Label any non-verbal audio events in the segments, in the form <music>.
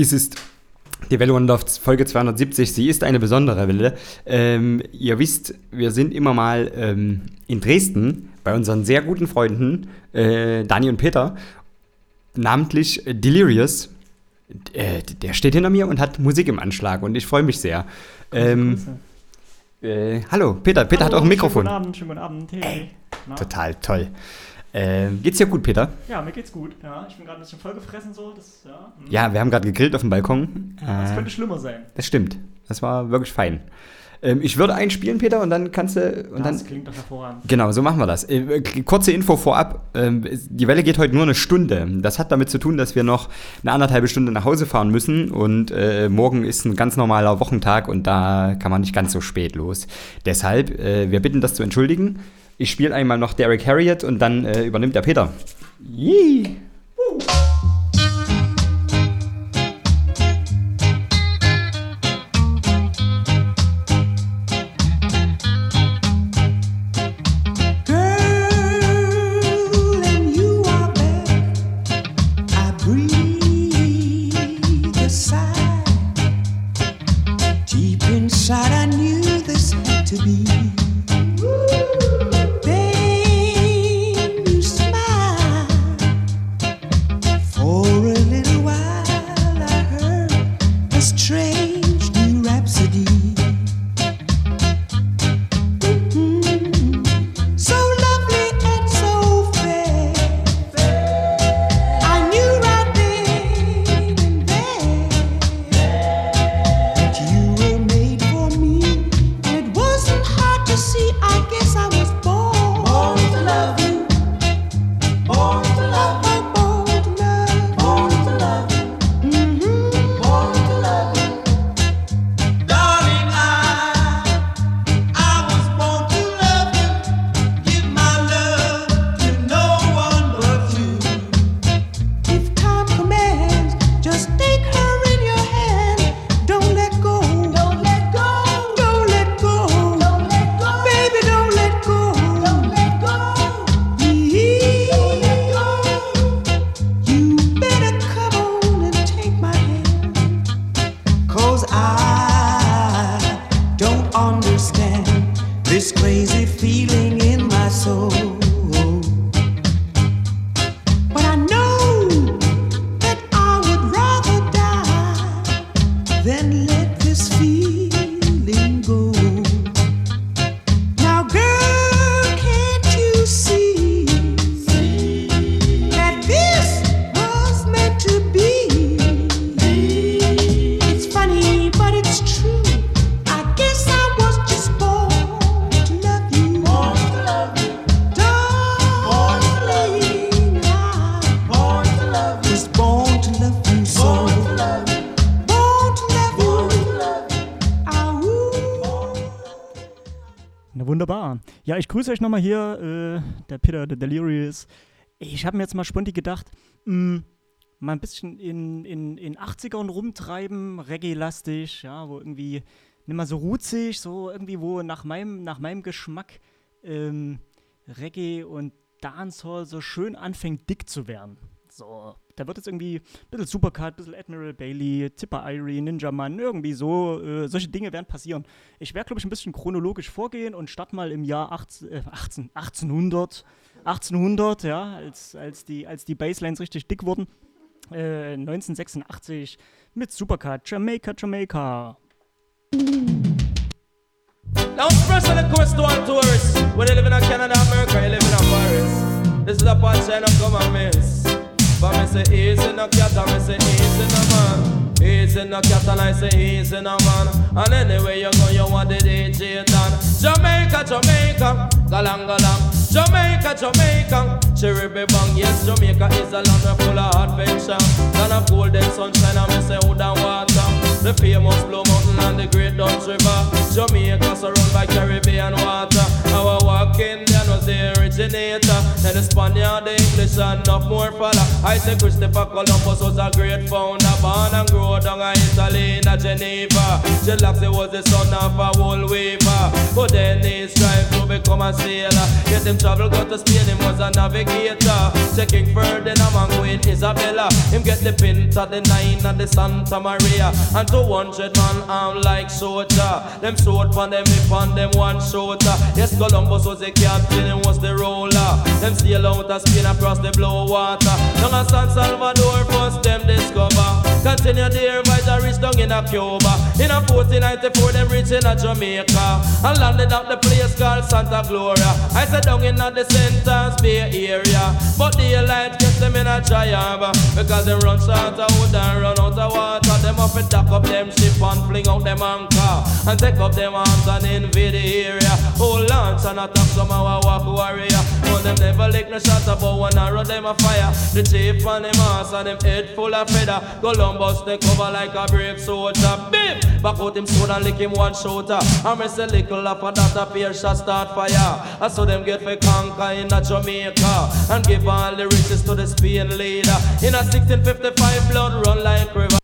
Dies ist die Welle Wonderlofts Folge 270. Sie ist eine besondere Welle. Ähm, ihr wisst, wir sind immer mal ähm, in Dresden bei unseren sehr guten Freunden äh, Dani und Peter, namentlich Delirious. Äh, der steht hinter mir und hat Musik im Anschlag und ich freue mich sehr. Ähm, äh, hallo, Peter. Peter hallo, hat auch ein Mikrofon. Schönen guten Abend, schönen guten Abend. Hey. Total toll. Äh, geht's dir gut, Peter? Ja, mir geht's gut. Ja, ich bin gerade ein bisschen vollgefressen so. Das, ja. Hm. ja, wir haben gerade gegrillt auf dem Balkon. das äh, könnte schlimmer sein. Das stimmt. Das war wirklich fein. Ähm, ich würde einspielen, Peter, und dann kannst du. Und das dann, klingt doch hervorragend. Genau, so machen wir das. Äh, kurze Info vorab. Ähm, die Welle geht heute nur eine Stunde. Das hat damit zu tun, dass wir noch eine anderthalbe Stunde nach Hause fahren müssen. Und äh, morgen ist ein ganz normaler Wochentag und da kann man nicht ganz so spät los. Deshalb, äh, wir bitten das zu entschuldigen. Ich spiele einmal noch Derek Harriet und dann äh, übernimmt der Peter. Yee. Ja, ich grüße euch nochmal hier, äh, der Peter, der Delirious. Ich habe mir jetzt mal spontan gedacht, mh, mal ein bisschen in, in, in 80ern rumtreiben, Reggae-lastig, ja, wo irgendwie nicht mal so rutzig, so irgendwie, wo nach meinem, nach meinem Geschmack ähm, Reggae und Dancehall so schön anfängt dick zu werden. So, da wird jetzt irgendwie ein bisschen Supercut, ein bisschen Admiral Bailey, Tipper Irie, Ninja Man, irgendwie so, äh, solche Dinge werden passieren. Ich werde, glaube ich, ein bisschen chronologisch vorgehen und starte mal im Jahr 18, äh, 18, 1800, 1800, ja, als, als, die, als die Basslines richtig dick wurden. Äh, 1986 mit Supercut, Jamaica, Jamaica. Now, special request to all tourists. When you live in Canada, America, you live in Paris. This is a part and miss. But me say easy no cat, and me say easy no man. Easy no cat, and I say easy no man. And anywhere you go, you want the DJ done. Jamaica, Jamaica, galang galang. Jamaica, Jamaica, cherry bang. Yes, Jamaica is a land full of adventure. Land of golden sunshine, and me say wood and water. The famous Blue Mountain and the Great Dutch River. Jamaica surrounded by Caribbean water. Arawak Indian was the originator. Then the Spaniard, the English, and enough more fella. I say Christopher Columbus was a great founder. Born and grew down in Italy in Geneva. Chillax was the son of a wool weaver. But then he strived to become a sailor. Yet him travel got to Spain, him was a navigator. Checking Ferdinand and Queen Isabella. Him get the Pinta, the Niña, and the Santa Maria. And 200 man arm like soldier. Them sword on them hip on them one shoulder. Yes, Columbus was the captain and was the roller. Them sail out of Spain across the blue water. Down at San Salvador, first them discover. Continue and reach down in a Cuba. In a 1494, them reach in a Jamaica. And landed at the place called Santa Gloria. I said down in a the St. Ann's Bay area. But daylight gets them in a triumph. Because they run short of wood and run out of water. Them up and dock up them ship and fling out them anchor. And take up them arms and invade the area. Hold launch and attack some Arawak warrior. But them never lick no shot about one arrow them a fire. The chief and them ass and them head full of feather. Columbus they cover like a brave soldier. Bim! Back out him sword and lick him one shooter. And me say little after that a pair shot start fire. I saw them get for conquer in a Jamaica. And give all the riches to the Spain leader. In a 1655 blood run like river.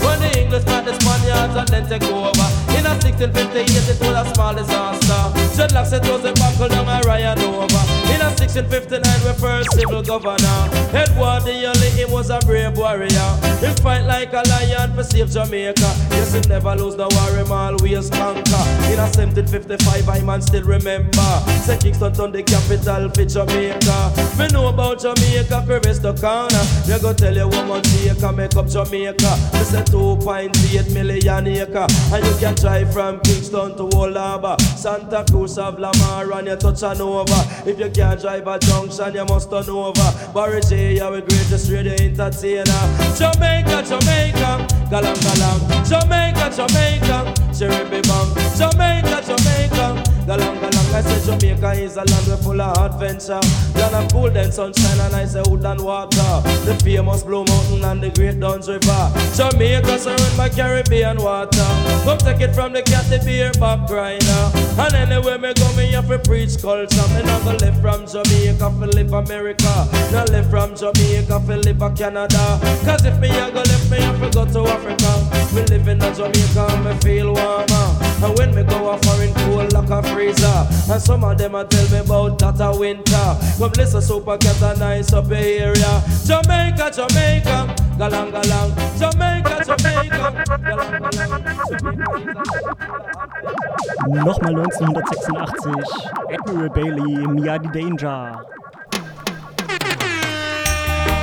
When the English got the Spaniards and then take over In a 1658 it was a small disaster Dreadlocks it was a buckle down a Ryan over. In a 1659 we first civil governor. Edward the Early he was a brave warrior. He fight like a lion for save Jamaica. Yes he never lose the war him always conquer. In a 1755 I man still remember. Say Kingston turn the capital for Jamaica. Me know about Jamaica Curvis the corner. Me go tell you what Jamaica make up Jamaica. Me say 2.8 million acre. And you can drive from Kingston to Harbor. Santa Cruz of Lamar and you touch an over. If you can't drive a junction you must turn over. Barry G, the greatest radio entertainer. Jamaica, Jamaica, galang galang. Jamaica, Jamaica, cherry bang Jamaica, Jamaica, galang galang I say Jamaica is a land where full of adventure. Land of golden sunshine and I say wood and water. The famous Blue Mountain and the Great Dunn's River. Jamaica surrounded by Caribbean water. Come take it from the cat, the beer back grinder. And anywhere me go me have to preach culture. Me not go live from Jamaica for live America. Not live from Jamaica for live Canada. Cause if me a go live me have to go to Africa Me live in a Jamaica and me feel warmer. And when me go a foreign cold like a freezer. And some of them a tell me about that a winter. Come listen super cat a nice up the area. Jamaica, Jamaica, galang galang. Jamaica, Jamaica, galang galang. Nochmal 1986. Admiral Bailey, Mia the Danger.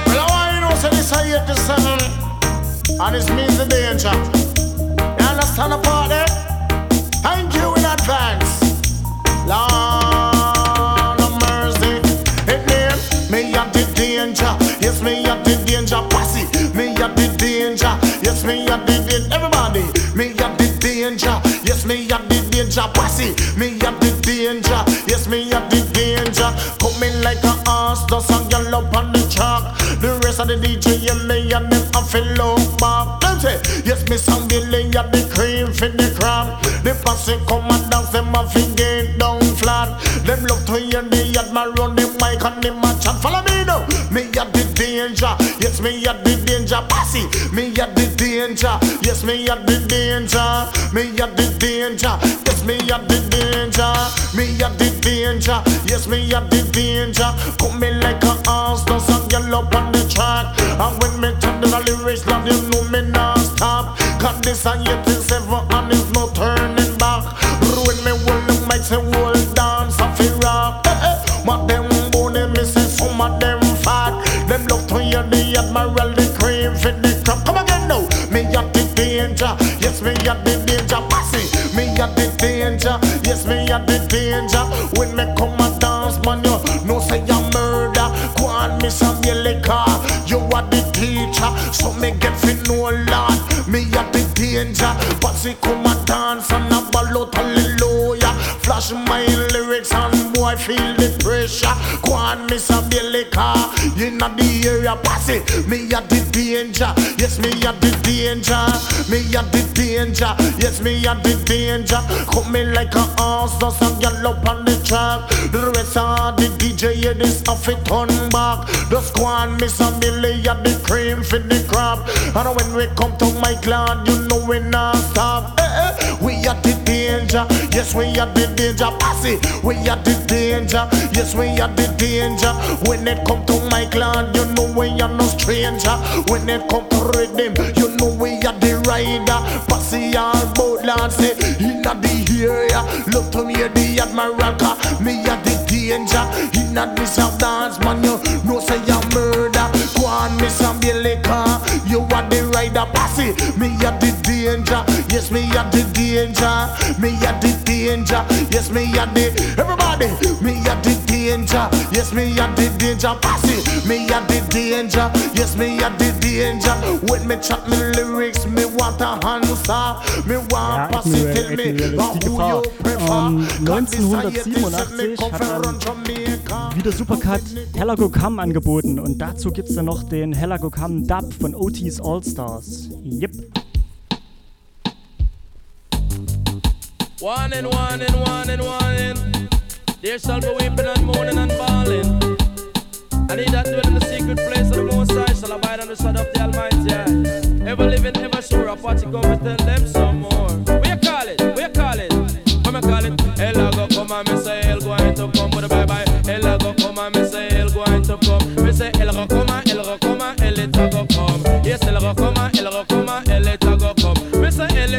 Well, I know say this is 87 and it means the danger. You understand the part there? Thank you in advance. Lord of mercy, it name me at the danger. Yes, me at the danger. Posse, me at the danger. Yes, me at the danger. Everybody, me at the danger. Yes, me at the danger. Posse, me at the danger. Yes, me at the danger. Coming like a horse, does a girl up on the track. The rest of the DJ, yeah, me and them I feel low Yes, me Miss Billy got the cream for the crab. The posse come and dance, them a get down flat. Them love to hear the admiral run the mic and them match and Follow me now, me at the danger. Yes, me at the danger. Passy, me at the danger. Yes, me at the danger. Me at the danger. Yes, me at the danger. Me at the danger. Yes, me at the danger. Put me like a horse, does a girl up on the track. And when me turn the lyrics, love you know me not stop. Cause this a 87 and there's no turning back. Ruin me will the mic say whole dance off it rock. Eh. Them bony me say some of them fat. Them love to hear the admiral the cream for the crop. Come again now. Me a the danger. Yes, me a the danger. Passy. Me a the danger. Yes, me a the danger. When me come a dance, man, you know say I'm murder. Go on, me some yellow car. You are the teacher, so me get fi know Lord. Me a the danger. Passy come a dance and a ball out hallelujah. Flash my lyrics and boy feel the pressure. Me some car. You know the area. Passy, me a the danger. Yes, me a the danger. Me a the danger. Yes, me a the danger. Come me like a horse, a girl up on the track. The rest of the DJ, yeah, this off it turn back. On, me Billy a the cream for the crop. And when we come to my clan, you know we not stop. Eh, eh, we are the danger. Yes, we are the danger. Passy, we are the danger. Yes, we are the danger. When it come to my clan, you know we are no stranger. When it come to rhythm, you know we are the rider. Passy all boat land say inna the area. Look to me the admiral, car. me are the danger. Inna this a dance man, you know say you murder. Go on, me some Billy. Rider, Passy. Me are the danger. Yes, me are the danger. Me are the danger. Yes, me are the everybody. Me are the danger. Yes, me are the danger. Passy. Me are the danger. Yes, me are the danger. When me chat me lyrics, me want a answer. Me Ja, want Passy Admiral, tell me who you prefer. Ähm, this a 1987 come hat dann wieder Supercut Helago Cam angeboten und dazu gibt's dann noch den Helago Cam Dub von Otis All-Stars. Yep. One and one and one and one and there shall be weeping and moaning and bawling. And he that dwell in the secret place of the Most High shall abide under the shadow of the Almighty. Aye. Ever living, ever sure, a party come and tell them some more. You call it? You call it? What me call it? Hell go come and me say hell going to come a bye bye. Hell go come and me say hell going to come. Me say hell go come come and hell it a go come. Yes, hell go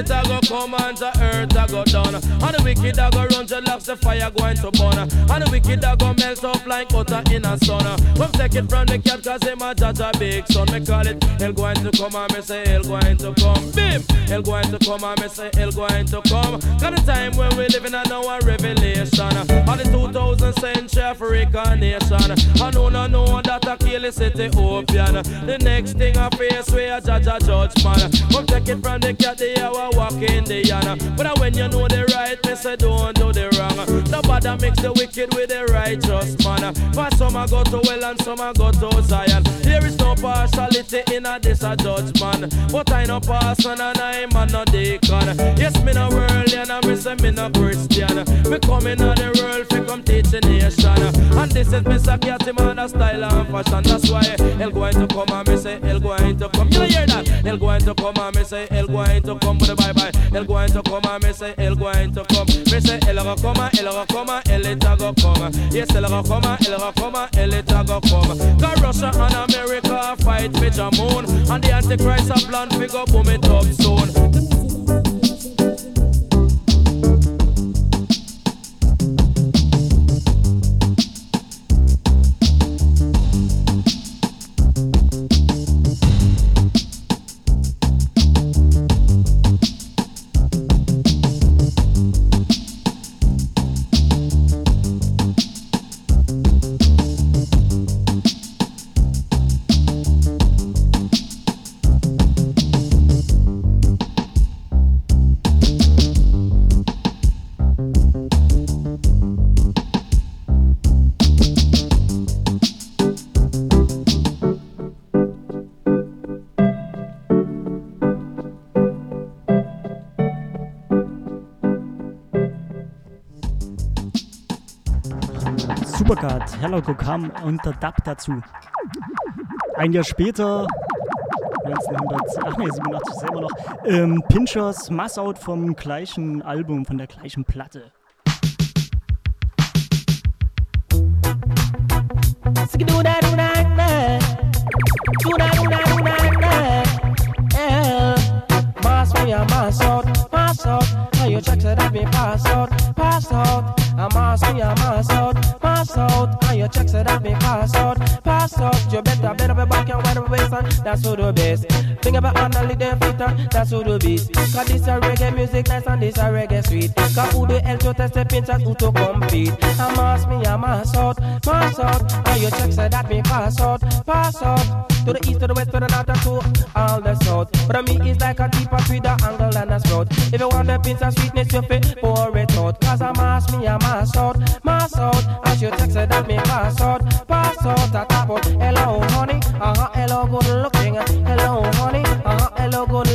it a go come and the earth a go down. And the wicked a go run dreadlocks, the fire going to burn. And the wicked a go melt up like butter in a sun. Come take it from the cat cause him a judge a big son. Me call it hell going to come and me say hell going to come. Bim! Hell going to come and me say hell going to come. Got the time when we living in our revelation. On the 2000 century African nation. I know no know that a kill is Ethiopian. The next thing I face we a judge a judge man. Come take it from the cat the hour walk in the yana. But when you know the right, me say don't do the wrong. Nobody mix the wicked with the righteous man. For some I go to well and some I go to Zion. There is no partiality in a this a judgment. But I no person and I man no deacon. Yes, me no world and me say me no Christian. Me come in the world fi come teach the nation. And this is Mr. Catty man a style and fashion. That's why hell going to come and me say hell going to come. You hear that? Hell going to come and me say hell going to come bye bye. Hell going to come me say el going to come. Me say el go come el go come hell it go come. Yes, el go come el go come hell it go come. Cause Russia and America fight with a moon. And the Antichrist a plan fi go boom it up soon. Super Cat, Hello Go Come und der Dub dazu. Ein Jahr später 1900, ach nee, 87 ist er immer noch. Ähm, Pinchers Massout vom gleichen Album, von der gleichen Platte. Do that, do that, do that, do that, do that, yeah. Mass me a mass out, mass out. Now you check so that me pass out, pass out. Out. Now you check so that me pass out, pass out. You better up your back and wind up your waist and that's who the best. Think about hand and them feet and that's who the beat. Cause this a reggae music nice and this a reggae sweet. Cause who the hell to test the pinchers who to compete? A mass me a mass out, mass out. Now you check so that me pass out, pass out. To the east, to the west, to the north, and to all the south. But me is like a deep deeper with the angle and a sprout. If you want the pinch of sweetness, you fit pour it out. Cause I mass me, I mass out, mass out. As you text it, that me pass out, pass out. I tap out, hello honey, uh huh, hello good looking, hello honey,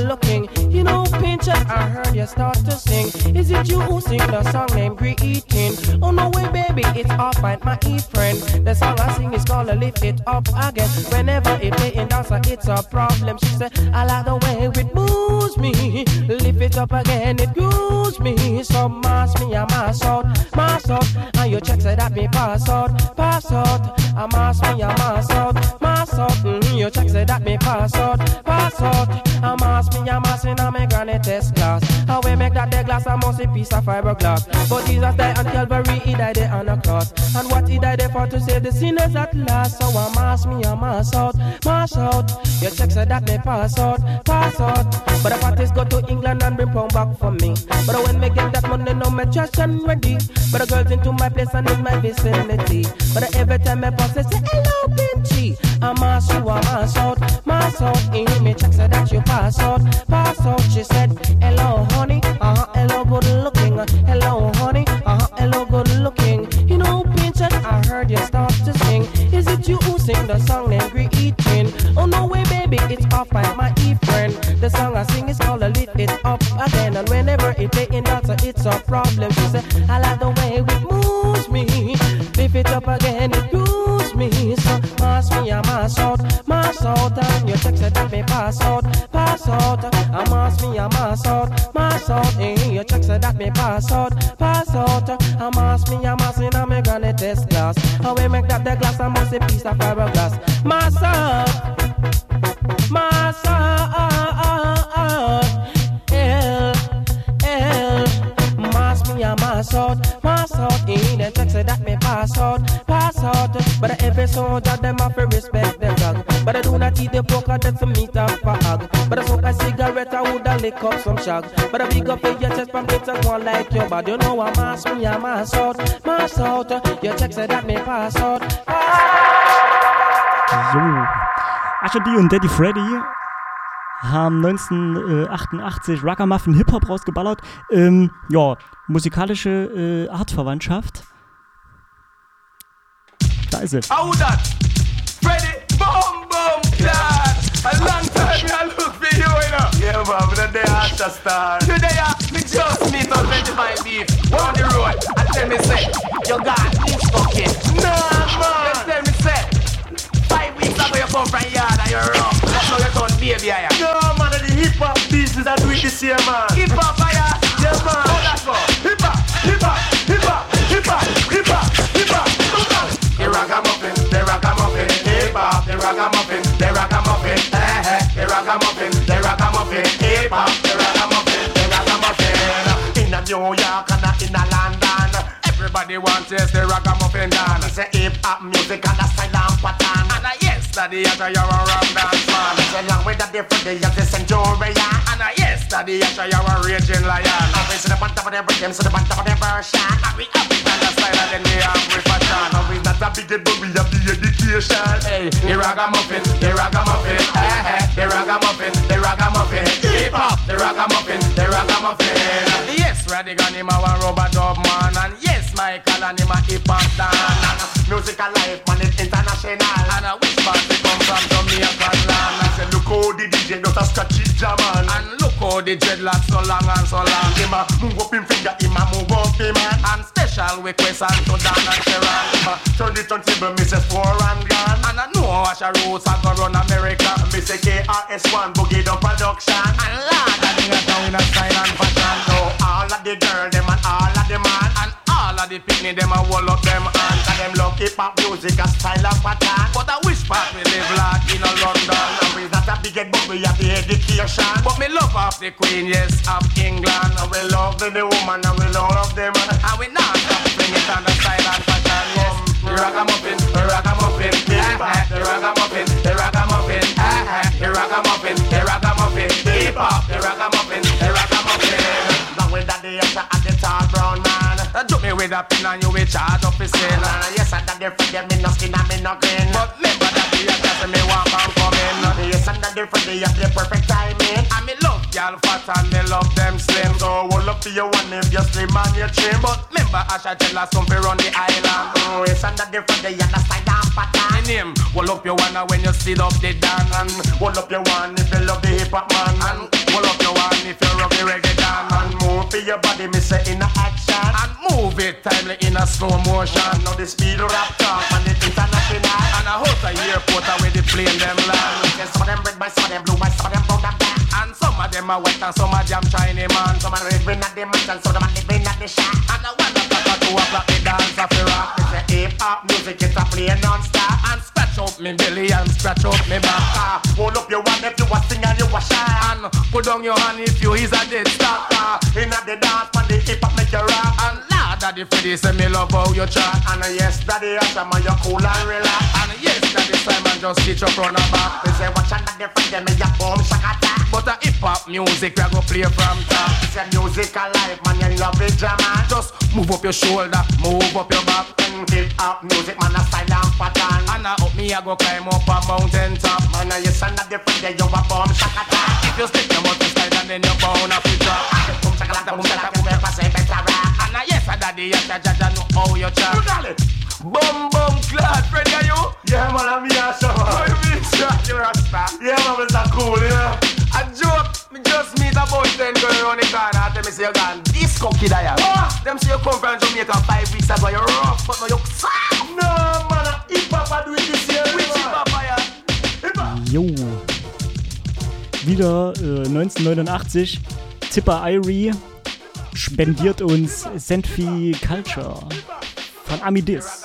looking. You know, pincher, I heard you start to sing. Is it you who sing the song named Greeting? Oh no way, baby, it's off by my e friend. The song I sing is called Lift It Up Again. Whenever it play in dance, it's a problem. She said, I like the way it moves me. Lift it up again, it grooves me. So mass me, I mass out, mass out. And you check say that me pass out, pass out. I mass me, I mass out, out. Mm-hmm. You check say that me pass out, pass out. I mass me, I mass in a me granny test class. How we make that the glass, I must a piece of fiberglass. But Jesus died on Calvary, he died there on a cross. And what he died there for to save the sinners at last. So I mass me, I mass out, mass out. You check say that me pass out, pass out. But the parties go to England and bring pound back for me. But when me get that money, no me trash and ready. But the girls into my place and in my vicinity. But every time me pass, they say hello, Pinchy. I mass you, I mass out, mass out. In me check say that you pass out, pass out. She said hello, honey, uh huh, hello, good looking. Hello, honey, uh huh, hello, good looking. You know, Pinchy, I heard you start to sing. Is it you who sing the song named Greeting? Oh no way, baby, it's off by my e friend. The song I sing is called a Lift It Up Again, and whenever it play in dancer, it's a problem. She said, I like the way mass out, mass out, and your text that me pass out, pass out. I mass me, I mass out, mass out. Eh, your said that me pass out, pass out. I mass me, I mass in a me granny test glass. How we make that the glass, I must a piece of fiberglass. Mass out, mass out. L, L. Mass me, I mass out, mass out. In the text that me pass out, pass out. But every soldier them have to respect them dog. But I do not eat the poker that's a meat up for hog. But I smoke a cigarette, I would a lick up some shag. But I big up for your chest from it's a one like your body. You know I mass me, I mass out, mass out. Your check said that me pass out, So. Asher D und Daddy Freddy haben 1988 Ragamuffin Hip-Hop rausgeballert. Ähm, ja, musikalische äh, Artverwandtschaft. Da ist sie. How that? Freddy, boom, boom, clad. A long time me I look for you, you know. Yeah, man, but they are the star. Today, uh, me just meet up 25 beef on the road and tell me say, you got this fucking. Nah, man. Just tell me say, five weeks ago you come from yard and you're rough. That's how you turn baby, I am. No, man, the hip hop business that do it this year, man. Hip hop, fire. Yeah, man. How that go? Hip hop, hip hop, hip hop, hip hop, hip hop, ragamuffin, the ragamuffin, eh eh, the ragamuffin, the ragamuffin, hip hop, the ragamuffin, the ragamuffin. In a New York and a in a London. Everybody wants yes, the ragamuffin dance. It's a hip hop music and a style and pattern. And uh, yes, daddy, you're a rum dance man. Along with the different day of the centurion. And uh, yes, daddy, after you're a raging lion. Always to the bottom of the rhythm, to the bottom of the version. And we have it on the style and then we have we not a big but we have the education. Hey, the ragamuffin, the ragamuffin, eh eh, the ragamuffin, the ragamuffin, hip hop, the ragamuffin, the ragamuffin. Yes, Radigan him a one rubber dub man, and yes, Michael and him a hip hop dan. Musical life, man, it's international. And uh, which part they come from Jamaica land? I say, look how the DJ does a scratchy jam, man. And look how the dreadlocks so long and so long. Him a move up him finger, him a move up him hand. And special request and to Dan and Sharon. Turn the turntable, me say four and gone. And I know Asha Roots are gonna run America. Me say KRS-One, Boogie Down Production. And Lord, I think I'm in a style and fashion. So all of the girl them and all of the man. And all of the picnic them a wall up them hands. And them hip hop music, a style of pattern. But I wish part we live like in a London. And we not a big head, but we have the education. But me love of the Queen, yes, of England. And we love the, the woman and we love them. And we not stop bring it on the silent fashion, yes. The ragamuffin, the ragamuffin, eh, eh, the ragamuffin, the ragamuffin, eh, eh, the ragamuffin, the ragamuffin, hip hop, the ragamuffin, the ragamuffin. Now with that the answer at the tall brown Do me with a pin and you will charge up the sin. Uh, yes, that the friend them me no skin and me no grin. But remember that the actors me want and come in. Yes, that the friend they have the perfect timing. And me love y'all fat and me love them slim. So hold up to your one if you're slim and you're trim. But remember Asha tell us something run the island. Oh, yes, that the friend they have the style and My pattern. name, hold up your one when you sit up the dance. And hold up your one if you love the hip hop man. And hold up your one if you love the reggae dance. And move to your body, me say in a motion. Now the speed rap talk and the international. And I hope the airport where the plane them land. Yes, some of them red, by some of them blue, by some of them brown and black. And some of them are white and some of them shiny man. Some of them living at the mansion, some of them living at the shack. And I want to talk to a black dance of the rock. It's a hip hop music, it's a play non-stop. And scratch up me belly and scratch up me back. Ah, hold up your one if you a sing and you a shout. And put down your hand if you is a dead stop. Daddy Freddy say me love how you chat. And uh, yes, daddy, Asha, man, you cool and relax. And yes, daddy Simon just stitch up on the back. Me say, watch out, the friend, them, me a boom, shakata. But a hip hop music we go play from top. A music alive, man, you love it, man. Just move up your shoulder, move up your back. And hip hop music, man, a style and pattern. And I up me I go climb up a mountain top. Man, uh, yes, and that the friend, you a boom, shakata. If you stick your mouth inside and then you're bound up it A yes, a jaja know how you You chat. got it. Bum bum clad, friend, are you? Yeah, man, I'm here, so. How you mean, chat, you rasta? Yeah, man, it's a cool, you know. A joke, me just meet a boy then go around the corner tell me say you gone disco kid I am. What? Them say you come from Jamaica five weeks ago, you rough, but now you soft. No, man, hip hop, I do it this year. Which ya? Hip hop. Jo. Wieder äh, 1989. Tipper Irie spendiert uns Senfi Culture von Amidis.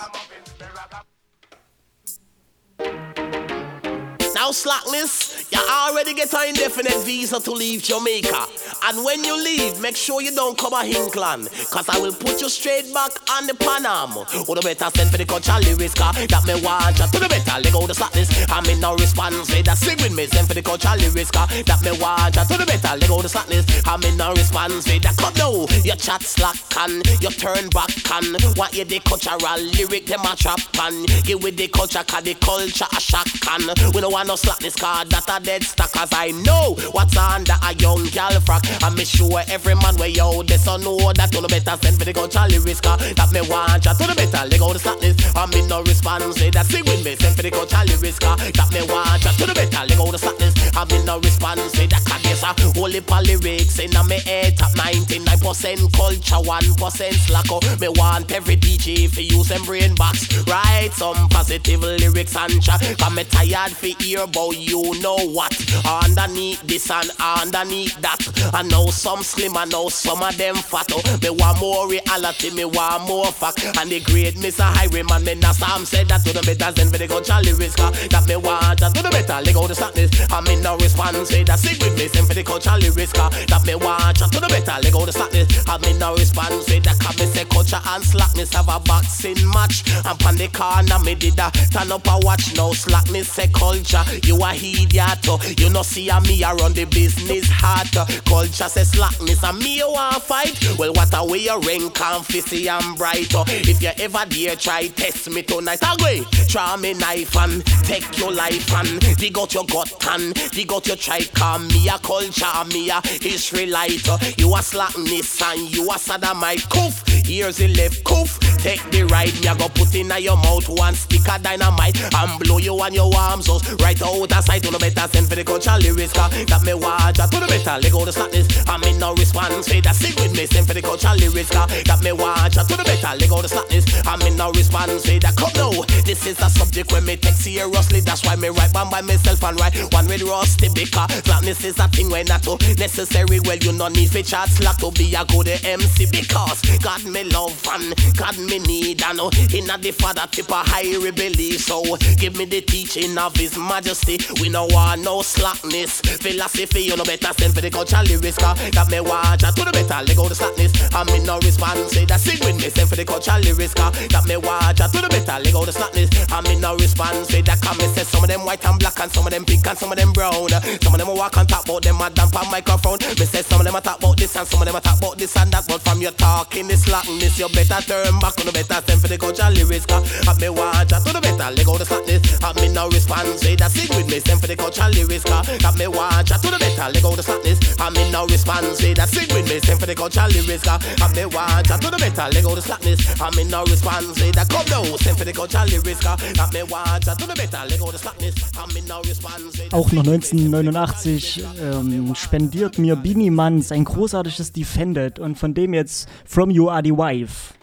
Now slackness, you already get an indefinite visa to leave Jamaica. And when you leave, make sure you don't come a Hinkland. Cause I will put you straight back on the Panama. Or the better send for the culture lyrics car that me want you to the better let go the slackness. I'm in no response with that sing with me. Send for the culture lyrics car that me want you to the better let go the slackness. I'm in no response with that come now. You chat slack can, you turn back can. Want you the cultural lyric them a trap can. Give with the culture cause the culture a shock can. We don't want no slackness card that a dead stock cause I know what's under a young gal frock. And me sure every man way out this so know that to the better send for the culture lyrics car that me want ya to the better let go the slackness. And me no response say that sing with me send for the culture lyrics car that me want ya to the better let go the slackness. And me no response say that cause a whole heap of lyrics in a me head top 99% culture 1% slack oh. Me want every DJ for use them brain box Write some positive lyrics and chat Cause me tired for hear about you know what Underneath this and underneath that I know some slim I know some of them fat oh. Me want more reality me want more fact And the great Mr. Highwayman me not Sam said that to the better than for the culture lyrics car That me want that to the better let go the slackness And me no response say that sing with me send for the culture lyrics car uh, That me want that to the better let go the slackness. And me no response say that cause me say culture and slackness. Have a boxing match And pan the corner me did a turn up a watch. Now slackness say culture. You a idiot oh. You no see a me around the business hard oh. Culture say slackness and me you want fight? Well what a way you rank and fizzy and bright. If you ever dare try test me tonight. Agwe try me knife and take your life and dig out your gut and dig out your trike. And me a culture me a Israelite. You a slackness and you a sodomite Coof here's the left coof Take the right me a go put in your mouth one stick of dynamite And blow you on your arms out Right out of sight on the better send for the culture lyrics. Cause that me watch to the better, let go the slackness. I mean no response, say that sing with me, send for the culture lyrics. That me watch to the better, let go the slackness. I mean no response, say that come now. This is a subject when me take seriously, that's why me write one by myself and write one with rusty because slackness is a thing when not too necessary. Well, you no need for chat slack to be a good MC because God me love and God me need and in the father tip a higher belief. So give me the teaching of His Majesty. We no want no slackness. Philosophy, you know better send for the culture lyrics. Cause that me watch to the better, let go the slackness. I me no response, say that sing with me, send for the culture lyrics. Cause that me watch to the better, let go the slackness. I me no response, say that come say some of them white and black and some of them pink and some of them brown. Some of them walk and talk about them a damp on microphone. Me say some of them a talk about this and some of them a talk about this and that. But from your talking this slackness, you better turn back on the better send for the culture lyrics. Cause I me watch to the better, let go the slackness. I me no response, say that sing with me, send for the culture lyrics. Cause I me watch to the better, let go the slackness. I me no response, say that sing with me, send for the culture lyrics. Cause I me watch to the better, let go the slackness. I me no response, say that come now, send for the culture lyrics. Cause I me watch to the better, let go the slackness. I me no response, Auch noch 1989 ähm, spendiert mir Beanie Man sein großartiges Defended und von dem jetzt From You Are the Wife.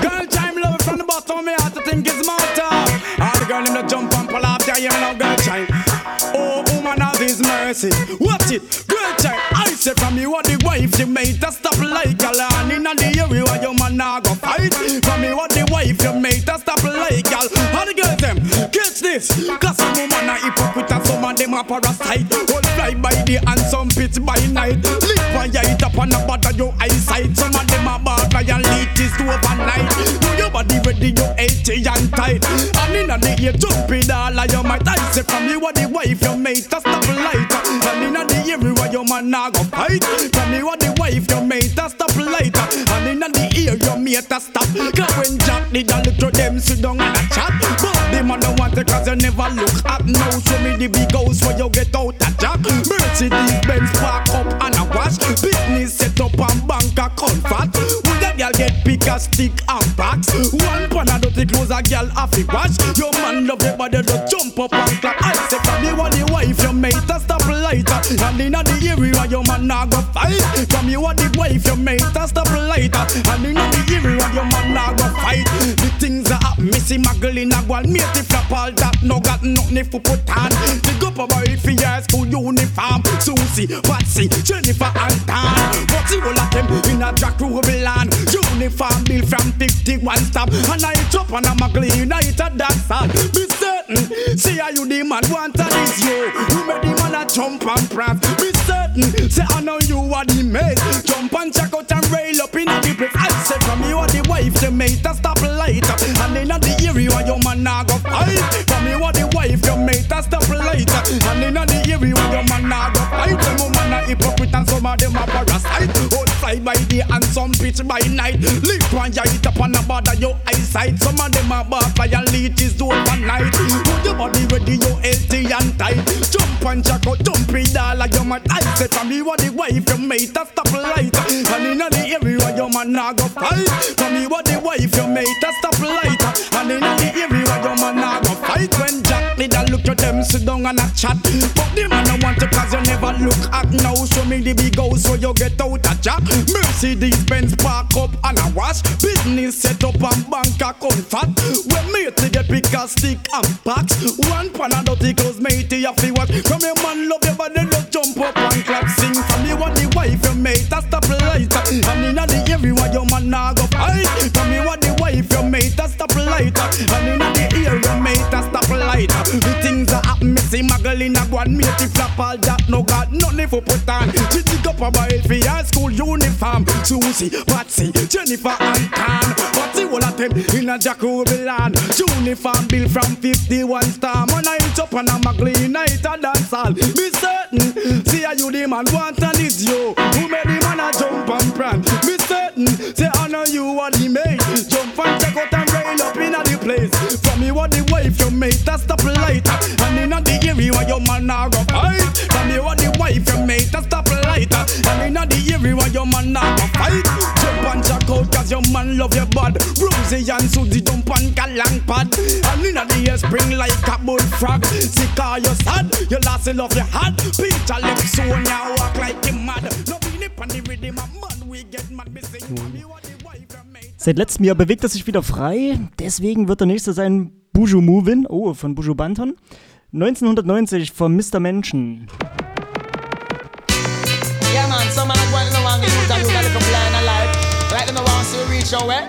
Girl, chime love from the bottom me heart to think my time. All the girl in the jump and pull up, yeah, yeah, now girl, chime. Oh, woman of his mercy. Watch it, girl, chime. Say from you what the wife, you made to stop like a land in the area where your man now go fight. From you what the wife, you made to stop like a How the girls them, catch this. Cause some woman are hypocrite and some of them are parasite. All fly by the and some pitch by night. Live by your it up and a bother your eyesight. Some of them are bad by and lead is to overnight. Do your body ready, your healthy and tight. And in the ear, jump in all of your might. I say from you what the wife, you mate, a stop light. And in the area where your man now go fight. From you are the wife, your mate, a stop light. And in the ear, your mate, a stop. Cause when Jack did a to them, sit down and a chat. But the man don't want it cause you never look at no. Show me the big house where you get out a jack. Mercedes Benz park up and a wash. Business set up and bank account fat. When the girl get pick a stick and box. One pan of dirty clothes a girl have to wash. Your man love your body to jump up and clap. And in the area your man now go fight. From you are the wife, your mate a stop lighter. And in the area your man now go fight. The things that happen, missy muggle in a wall, mate flap all that no got nothing for put on. The go up about it for your school uniform. Susie, Patsy, Jennifer and Tan. But you all of them in a Jack Ruby land. Uniform bill from 51 stop. And I chop and I'm a clean, I hit a dance hall. Be certain, see how you the man want and it's you. Who made the man a jump and prance. Be certain, say I know you are the mate. Jump and check out and rail up in the place. I say from you are the wife, the mate, a stop light. And in the area your man now go fight. From you are the wife, your mate, a stop light. And in the area your man now go fight. Them woman a hypocrite and some of them a parasite. Fly by day and some pitch by night. Live one it up and a bother your eyesight. Some of them a bar fly and leeches do overnight. Put your body ready, you healthy and tight. Jump and jack out, jump in all of your man. I say from you are the wife, your mate, a stop light. And in the area your man now go fight. From you are the wife, your mate, a stop light. And in the area your man now go fight. When Jack did a look at them, sit down and a chat. But the man don't want to cause you never look at now. Show me the big house so you get out a jack. Mercedes Benz park up and a wash. Business set up and bank account fat. When me to get pick a stick and packs. One pan of dirty clothes, mate, you have to. From your man love your body, just jump up and clap. Sing from you want the wife, your mate, a stop light. And in the area your man now go fight. From you want the wife, your mate, a light. And in the area, mate, a stop light. The things that happen, me see muggle in a one mate, if flap all that, no got nothing for put on. She dig up a boy for your school uniform. Susie, Patsy, Jennifer and Tan. Patsy, all of them in a Jacobi land. Uniform bill from 51 star. Man, I hit up and I'm a clean night a dance hall. Be certain, see how you the man want and it's you. Who made the man a jump and prance? Be certain, say I know you are the mate. Jump and check out rail up in a the place. From you are the wife, your mate, a stop light. And in a the area where your man now go fight. From you are the wife, your mate, a stop light. And in a the area where your man now go fight. Jump and check out cause your man love your bad. Rosie and Susie jump on galang pad. And in the air spring like a bullfrog. Sick are you sad? You lost the love you had. Peter left so now walk like him mad. No be nip on the rhythm, a man we get mad. Me sing, Seit letztem Jahr bewegt er sich wieder frei, deswegen wird der nächste sein Buju Movin, oh, von Buju Banton. 1990 von Mr. Menschen. Yeah, man, some man going to want to get you got a couple line of life. Like them want to reach your way.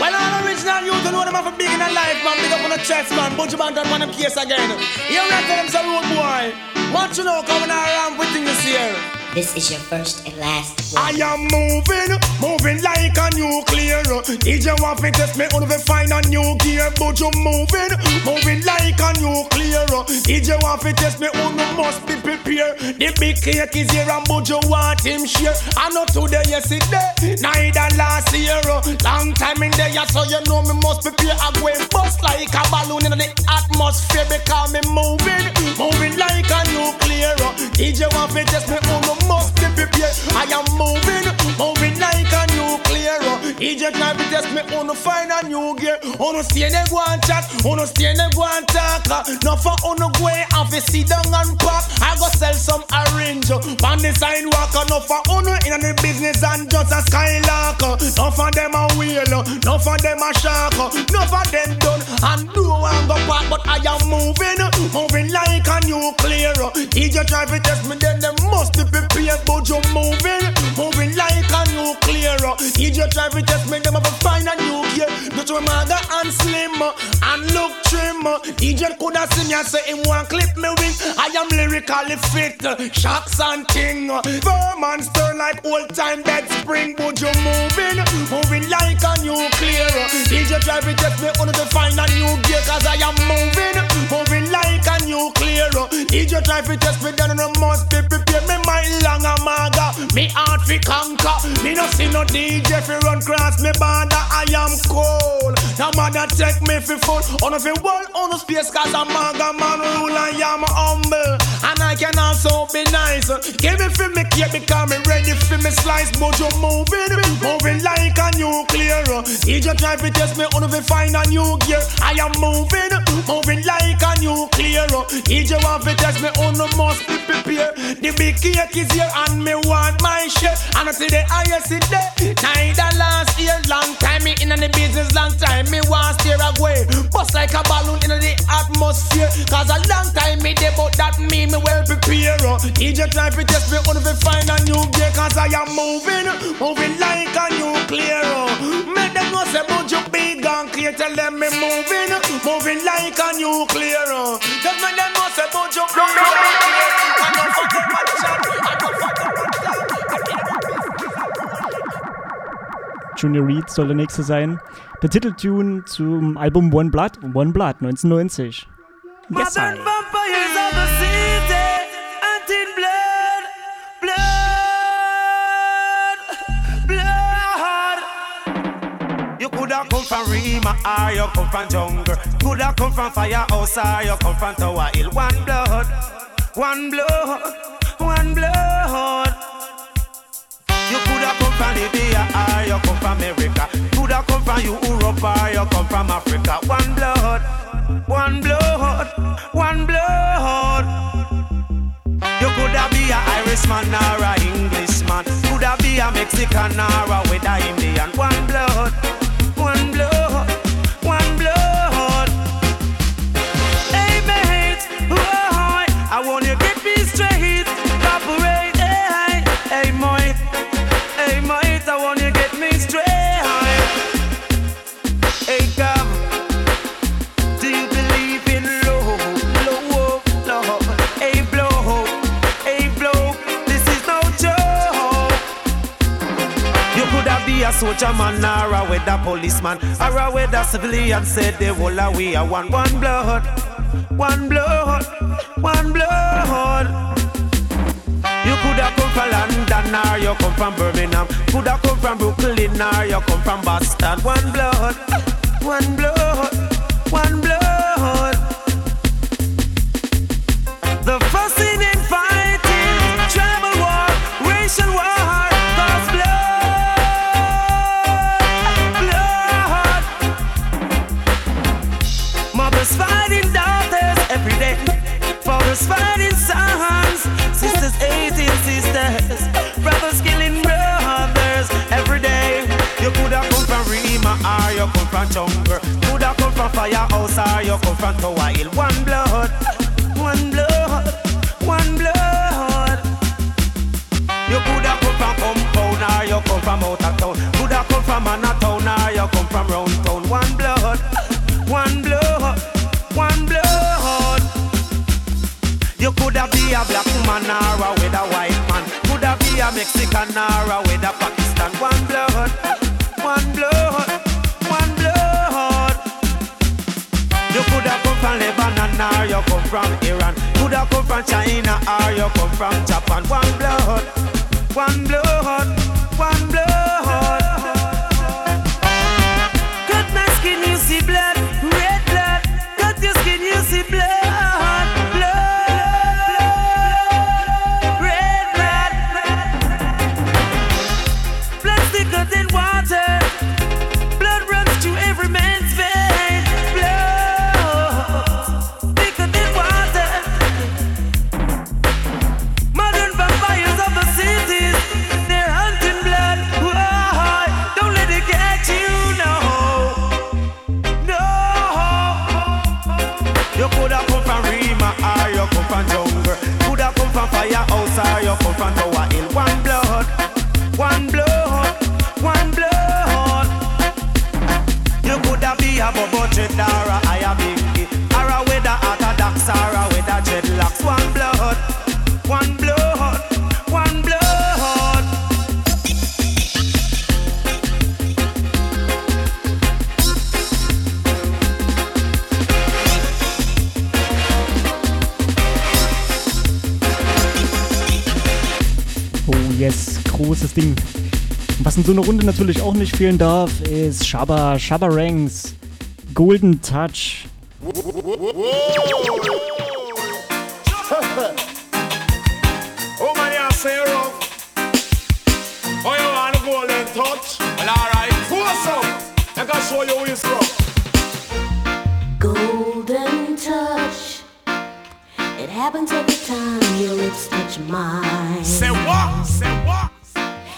Well, all original youth, you know them have a big in life, man. Big up on the chest, man. Bunch of man done one of case again. You ready for them some road boy? Want you know coming around with things this year? This is your first and last I am moving, moving like a nuclear. DJ want to test me on the find a new gear, but you moving, moving like a nuclear. DJ want to test me on the must be prepared. The big cake is here and but you want him share. I know today, yesterday, neither last year. Long time in there, so you know me must prepare. I go bust like a balloon in the atmosphere because me moving, moving like a nuclear. DJ want to test me on the must be prepared. I am moving, moving like a nuclear. DJ try to test me the find a new gear. On the stay they go and chat, on the stay they go and talk. No for on the way and fi sit down and pack. I go sell some orange on the sidewalk. No for on in the business and just a skylark. No for them a wheel, no for them a shark. No for them done and do and go back. But I am moving, moving like a. DJ try to test me, then they must be prepared. But you moving, moving like a nuclear. DJ try to test me, them have to find a new gear. Don't you maga and slim and look trim. DJ coulda seen me and say him want clip me wing. I am lyrically fit, shocks and ting. Firm and stern like old time bed spring. But you moving, moving like a nuclear. DJ try to test me, to find a new gear. Cause I am moving, moving like a nuclear. DJ try to test me, then I must be prepared. Me mind long a maga, me heart fi conquer. Me no see no DJ fi run cross me border. I am cold. No matter take me fi full. On fi world, on the space, cause I'm a man rule. I am humble, and I can also be nice. Give me fi me cake because me ready for me slice. But you're moving, moving like a nuclear. DJ try fi test me, on fi find a new gear. I am moving, moving like a nuclear. DJ want fi test me, on must be prepared. The big cake is here and me want my share. And I see the highest there. Neither last year, long time me in the business, long time me want steer away. Bust like a balloon in the atmosphere. Cause a long time me there, but that me me well prepare. DJ try to test me on fi find a new gear. Cause I am moving, moving like a nuclear. Make them know say but you big and clear. Tell them me moving, moving like a nuclear. Just make them know say but you big and clear. Junior Reed soll der nächste sein. Der Titeltune zum Album One Blood, One Blood 1990. Yes, I. coulda come from Rima or you come from jungle. Coulda come from firehouse or you come from Tower Hill. One blood, one blood, one blood. You coulda come from Libya or you come from America. Coulda come from Europe or you come from Africa. One blood, one blood, one blood. You coulda be a Irishman or a Englishman. Coulda be a Mexican or a whether Indian. One blood, one blood, one blood. Hey mate, whoa, I want you soldier man or a weather policeman or a weather civilian. Said the whole of we are one, one blood, one blood, one blood. You coulda come from London or you come from Birmingham. Coulda come from Brooklyn or you come from Boston. One blood, one blood, from jungle. Coulda come from firehouse or you come from Tower Hill. One blood, one blood, one blood. You coulda come from compound or you come from out of town. Coulda come from Manhattan or you come from round town. One blood, one blood, one blood. You coulda be a black man or a with a white man. Coulda be a Mexican or a with a from Iran. Coulda come from China or you come from Japan. One blood, one blood, one blood. So einer Runde natürlich auch nicht fehlen darf, ist Shabba, Shabba Ranks, Golden Touch.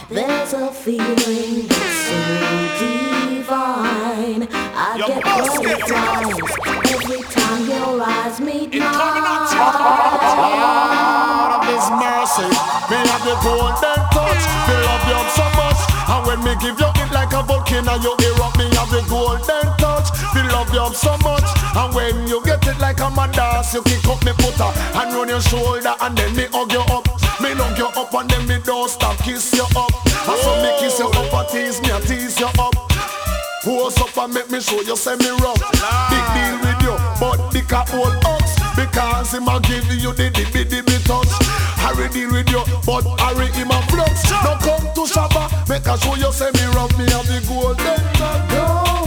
There's a feeling that's so divine. I You get butterflies every time your eyes meet mine. Lord of His mercy, me have the golden touch. Me love you so much, and when me give you it like a volcano, you erupt. Me have the golden touch. Me love you so much, and when you get it like a mandas, you kick up me putter and run your shoulder, and then me hug you up. Me hug you up, and then me don't stop kiss you up. And so me kiss you up, and tease me, and tease you up. Pose up and make me show you say me rough. Big deal with you, but the cap hold ups. Because him a give you the dibby dibby touch. Harry deal with you, but Harry him a flux. Now come to Shabba, make I show you say me rough. Me have the golden touch.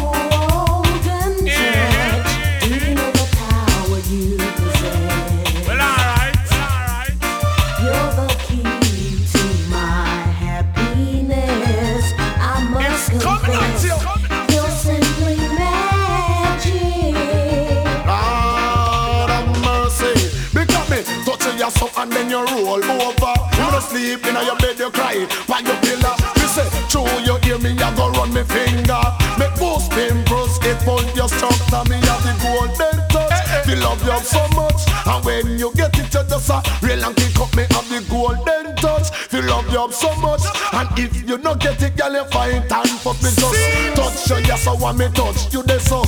And then you roll over. You don't sleep in your bed, you cry by your pillow. You say, true, you hear me, I go run me finger. Make boost pimples, it pull your structure. Me have the golden touch. Eh, eh. We love you so much. And when you get it, you just a real and kick up me have the golden touch. We love you so much. And if you don't get it, girl, you find time for me just touch you. Yes, I want me touch you this so.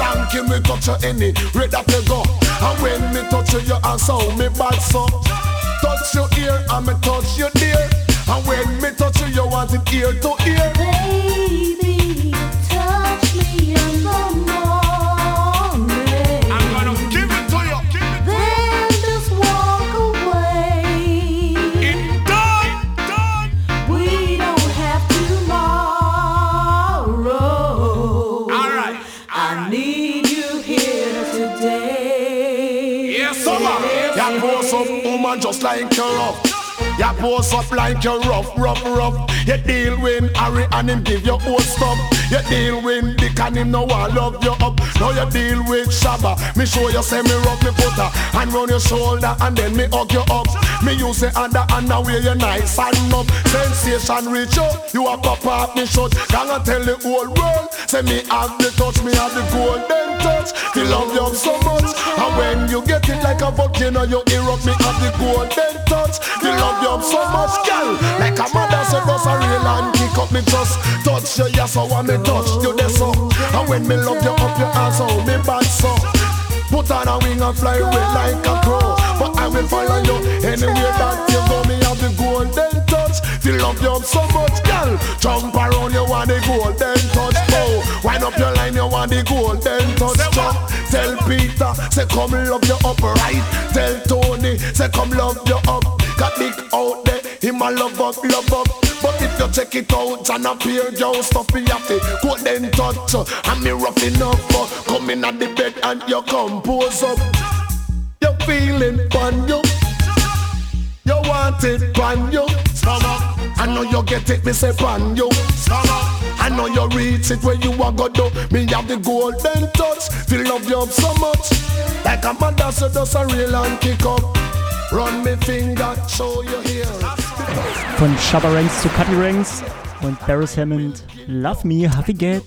Ranking me touch you any, where that you go. And when me touch you, you answer me back so. Touch your ear and me touch your dear. And when me touch you, you want it ear to ear. Baby, Ya pose up, woman, just like you rough. Ya pose up like you rough, rough, rough. You deal with Harry and him give you old stuff. You deal with Dick and him no one love you up. Now you deal with Shabba. Me show you say me rough, me her and run your shoulder and then me hug you up. Me use the hand and wear you nice and up. Sensation reach out, you a pop up me shut. Gonna tell the whole world, say me have the touch, me have the golden touch. Me love you so much, and when you get it like a volcano, you erupt. Me have the golden touch. Me love you so much, girl. Like a mother said, does a real and kick up me trust. Touch you, yes, I want me touch you, that's so. And when me love you up your ass, oh me back so. Put on a wing and fly away like a crow. But I will follow you anywhere that you go. Me have the golden touch. Feel love you up so much, girl. Jump around, you want the golden touch. Oh, wind up your line, you want the golden touch. Jump. Tell Peter, say come love you up right. Tell Tony, say come love you up. Got big out there, him a love up, love up. But if you check it out and appear, yo, stuff me have the golden touch. And me rough enough, uh, come in at the bed and you compose up. You feeling fun, you. You want it, pan you. I know you get it, me say pan you. I know you reach it where you are go do. Me have the golden touch. Feel love you up so much. Like a mother, so does a real and kick up. Run me finger, show you here. Von Shabba Ranks zu Cutty Ranks und Beres Hammond. Love Me, Happy Get.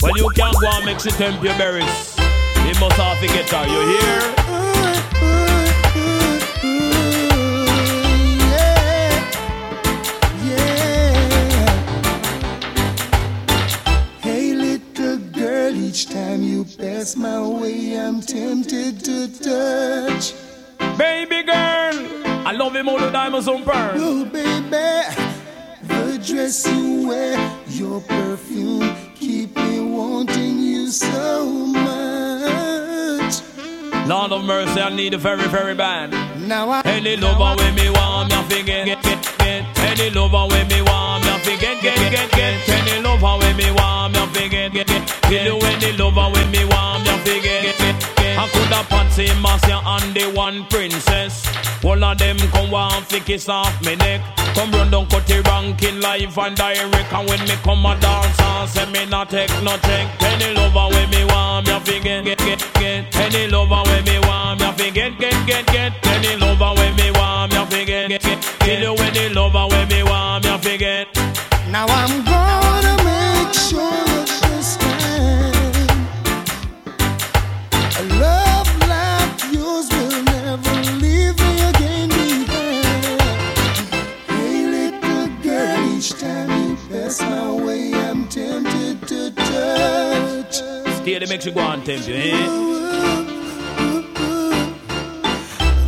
Well, you can't go and mix it temp your berries. You must have to get her, you hear? Each time you pass my way, I'm tempted to touch. Baby girl, I love him all the diamonds on pearl. Oh, baby, the dress you wear, your perfume, keep me wanting you so much. Lord of mercy, I need a very, very bad. Now I Any lover with me want me, I forget, get, get, get. Any lover with me want me, I forget, get, get, get. Any lover with me want me, I forget, get, get. You lover with me me, I forget, get, get, get. I could have Patsy, Marcia, and the one princess. All of them come want fi kiss off me neck. Come run down cut the ranking live and direct. And when me come a dance and say me not take no check. Any lover with me me, I forget, get, get, get. Any lover with me me, I forget, get, get, get. Any lover with me me, I forget, get, get. Kill you any lover with me me, I forget. Now I'm gonna Stay the makes you go on temp you, eh?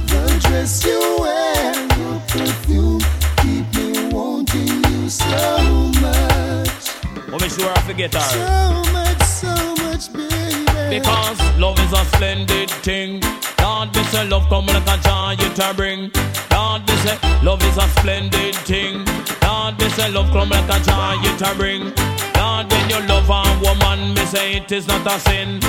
The dress you wear, your perfume, keep me wanting you so much. Make sure I forget her. So much, so much, baby. Because love is a splendid thing. Lord, me say love come like a giant to bring. Lord, me say love is a splendid thing. Lord, me say love come like a giant to bring. Lord, when you love a woman, me say it is not a sin.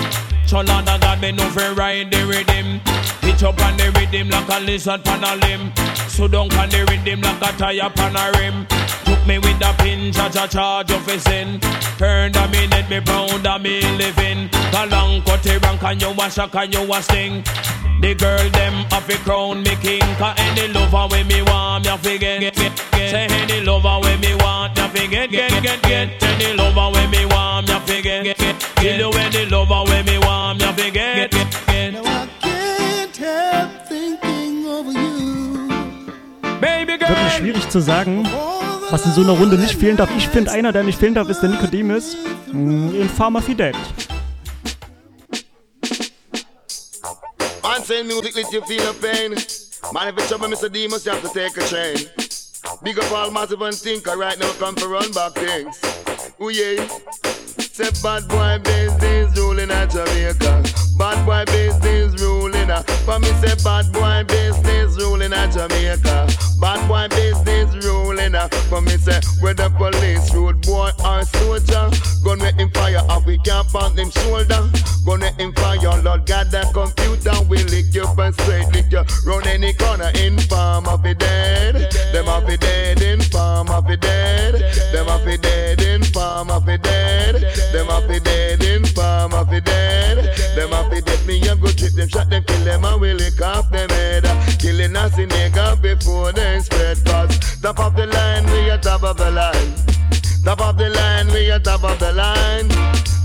So Lord, I God me know fi ride the rhythm. Hitch up on the rhythm like a lizard pan a limb. So down on the rhythm like a tire pan a rim. Took me with a pin, cha cha charge of a sin. Turn the minute, me pound a me living. Kalang kote rank and you a shock and you a sting. The girl them a fi crown me king. Cause any lover with me want me a fi get, get, get. Say any lover with me want me a fi get, get, get, get. Any lover with me want me a fi get, get, get. Kill you any lover with me want me a fi get, get, get. Now I can't help thinking of you. Baby girl. Wirklich schwierig zu sagen, was in so einer Runde nicht fehlen darf. Ich finde, einer, der nicht fehlen darf, ist der Nicodemus mh, in Pharma Fidel. Say music let you feel the pain. Man, if it's trouble, Mr. Demus, you have to take a train. Big up all massive and thinker right now come for run back things. Ooh yeah. Say bad boy business ruling at Jamaica. Bad boy business ruling at. For me say bad boy business ruling at Jamaica. Bad boy business ruling at. For me say whether police, road boy or soldier. Gonna him fire up, we can't pound them shoulder. Gonna him fire, Lord God, that computer will lick you up and straight lick you. Run any corner in farm of it dead. Them of it dead in farm of it dead. Them of it dead in farm of it dead. Them of it dead in farm of it dead. Them of it dead me and go trip them, shot them, kill them and will lick off them head. Killing us in nigga before they spread. Cause top of the line, we are top of the line. Top of the we top of the line.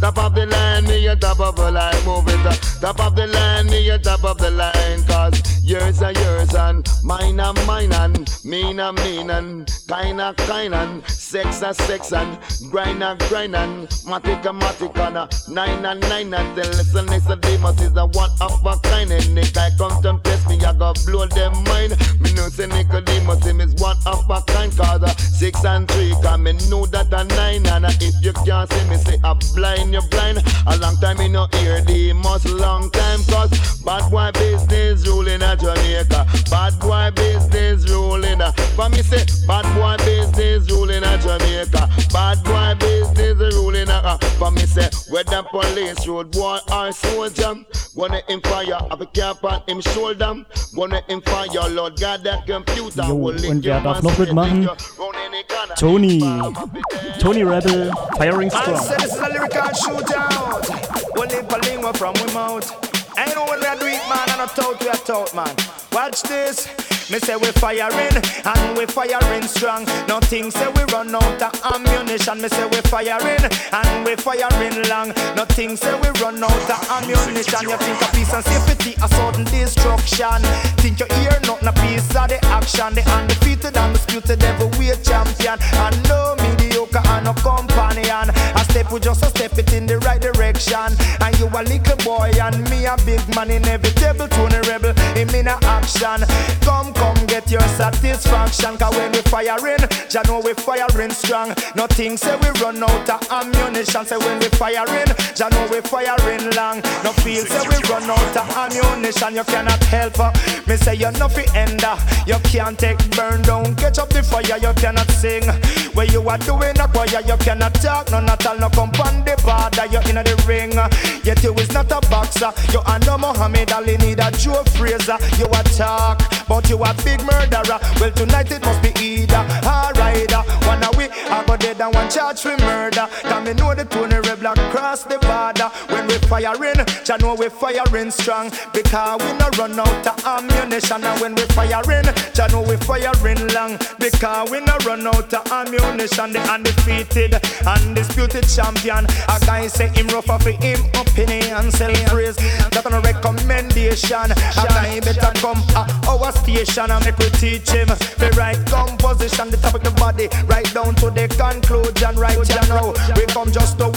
Top of the line, me a top of the line. Move it. Top of the line, me a top of the line. Cause yours are yours and mine are mine and mean are mean and kind are kind and sex are sex and grind are grind and matic are matic and uh, nine and nine and then listen, listen, Demas is a one of a kind. And Nick, I come to test me, I go blow them mind. Me know say Nicodemus, him is one of a kind. Cause uh, six and three, cause me know that a nine. And uh, if you can't see me, say a blind, you're blind. A long time in no hear the long time. Cause bad boy business ruling a Jamaica. Bad boy business ruling. Uh, for me say, bad boy business ruling a Jamaica. Bad boy business ruling a. uh, For me say, whether police, road boy or soldier. Gonna him fire, have a cap on him shoulder. Gonna him fire, Lord God, that computer. Jo, und wer darf noch mitmachen? in your round any corner. Tony. Tony Rebel, Firing I Strong. say this is a lyrical shootout. One lip a lingua from we mouth. Ain't know when we do it, man, and a tout we a tout, man. Watch this. Me say we're firing and we're firing strong. Nothing say we run out of ammunition. Me say we're firing and we're firing long. Nothing say we run out of ammunition. You think of peace and safety, a sudden destruction. Think you hear nothing a piece of the action. The undefeated, undisputed, heavyweight champion. And no mediocre and no companion. A step we just a step it in the right direction. And you a little boy and me a big man inevitable Tony rebel. Him in a action. Come, come, get your satisfaction. Cause when we firing, ya know we firing strong. Nothing say we run out of ammunition. Say when we firing, ya know we firing long. No feel say we run out of ammunition. You cannot help. uh. Me say you no fi end. uh. You can't take burn down. Catch up the fire. You cannot sing. Where you are doing a choir, you cannot talk. No, not all, no come on the border. You in the ring. Yet you is not a boxer. You are no Muhammad Ali, need a Joe Frazier. You a but you a big murderer. Well, tonight it must be either a rider. One a we, I go dead and one charge for murder. Can me know the Tony Rebel cross the border. When we firing, ya know we firing strong. Because we no run out of ammunition. And when we firing, ya know we firing long. Because we no run out of ammunition. The undefeated, undisputed champion. A guy say him rough for him opinion. Sell praise, that on a recommendation. A guy better come at our station and make we teach him the right composition, the topic, of the body, right down to the conclusion. Right know, we come just to